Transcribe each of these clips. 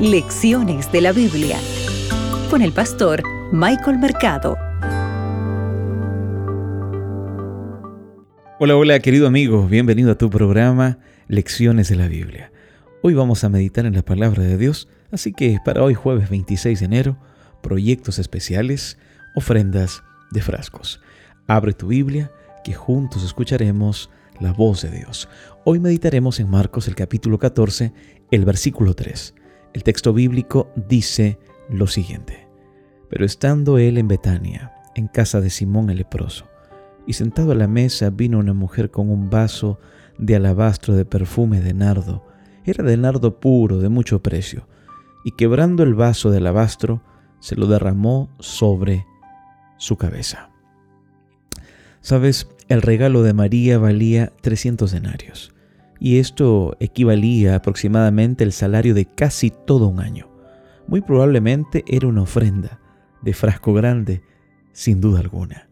Lecciones de la Biblia con el pastor Michael Mercado. Hola, hola querido amigo, bienvenido a tu programa Lecciones de la Biblia. Hoy vamos a meditar en la palabra de Dios, así que para hoy jueves 26 de enero, proyectos especiales, ofrendas de frascos. Abre tu Biblia, que juntos escucharemos la voz de Dios. Hoy meditaremos en Marcos el capítulo 14, el versículo 3. El texto bíblico dice lo siguiente. Pero estando él en Betania, en casa de Simón el leproso, y sentado a la mesa vino una mujer con un vaso de alabastro de perfume de nardo. Era de nardo puro, de mucho precio, y quebrando el vaso de alabastro, se lo derramó sobre su cabeza. Sabes, el regalo de María valía 300 denarios y esto equivalía aproximadamente al salario de casi todo un año. Muy probablemente era una ofrenda de frasco grande, sin duda alguna.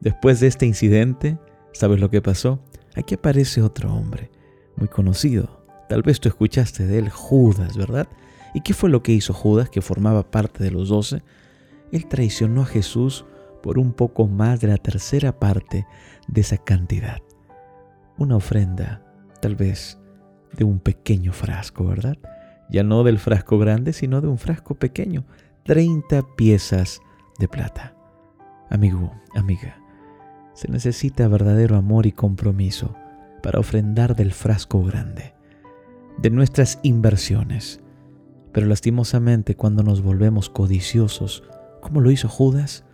Después de este incidente, ¿sabes lo que pasó? Aquí aparece otro hombre, muy conocido. Tal vez tú escuchaste de él, Judas, ¿verdad? ¿Y qué fue lo que hizo Judas, que formaba parte de los doce? Él traicionó a Jesús por un poco más de la tercera parte de esa cantidad. Una ofrenda tal vez de un pequeño frasco, ¿verdad? Ya no del frasco grande, sino de un frasco pequeño. 30 piezas de plata. Amigo, amiga, se necesita verdadero amor y compromiso para ofrendar del frasco grande, de nuestras inversiones. Pero lastimosamente cuando nos volvemos codiciosos, como lo hizo Judas,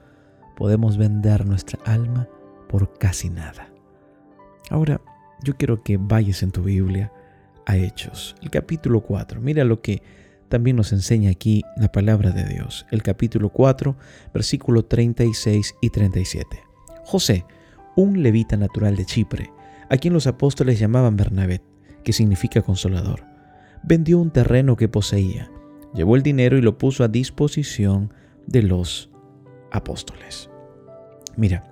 podemos vender nuestra alma por casi nada. Ahora, yo quiero que vayas en tu Biblia a Hechos, el capítulo 4. Mira lo que también nos enseña aquí la palabra de Dios. El capítulo 4, versículo 36 y 37. José, un levita natural de Chipre, a quien los apóstoles llamaban Bernabé, que significa consolador, vendió un terreno que poseía, llevó el dinero y lo puso a disposición de los apóstoles. Mira,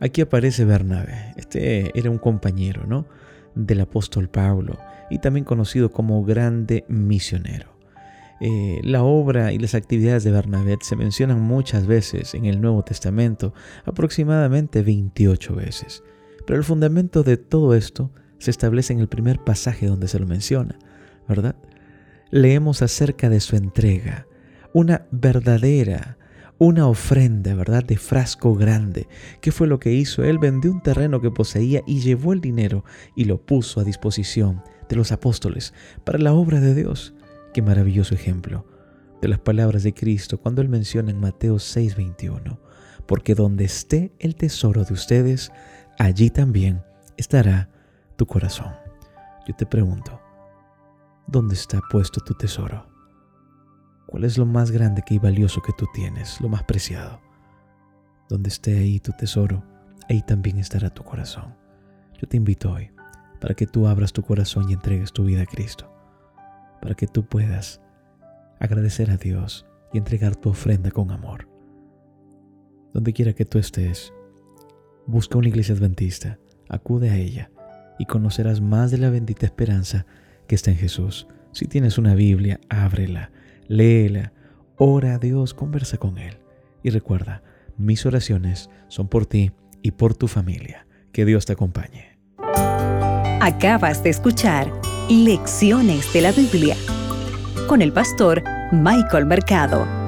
Aquí aparece Bernabé. Este era un compañero, ¿no? Del apóstol Pablo y también conocido como grande misionero. Eh, la obra y las actividades de Bernabé se mencionan muchas veces en el Nuevo Testamento, aproximadamente 28 veces. Pero el fundamento de todo esto se establece en el primer pasaje donde se lo menciona, ¿verdad? Leemos acerca de su entrega, una verdadera una ofrenda, ¿verdad?, de frasco grande. ¿Qué fue lo que hizo? Él vendió un terreno que poseía y llevó el dinero y lo puso a disposición de los apóstoles para la obra de Dios. Qué maravilloso ejemplo de las palabras de Cristo cuando él menciona en Mateo 6:21, porque donde esté el tesoro de ustedes, allí también estará tu corazón. Yo te pregunto, ¿dónde está puesto tu tesoro? ¿Cuál es lo más grande y valioso que tú tienes, lo más preciado? Donde esté ahí tu tesoro, ahí también estará tu corazón. Yo te invito hoy para que tú abras tu corazón y entregues tu vida a Cristo, para que tú puedas agradecer a Dios y entregar tu ofrenda con amor. Donde quiera que tú estés, busca una iglesia adventista, acude a ella y conocerás más de la bendita esperanza que está en Jesús. Si tienes una Biblia, ábrela léela, ora a Dios, conversa con Él. Y recuerda, mis oraciones son por ti y por tu familia. Que Dios te acompañe. Acabas de escuchar Lecciones de la Biblia con el pastor Michael Mercado.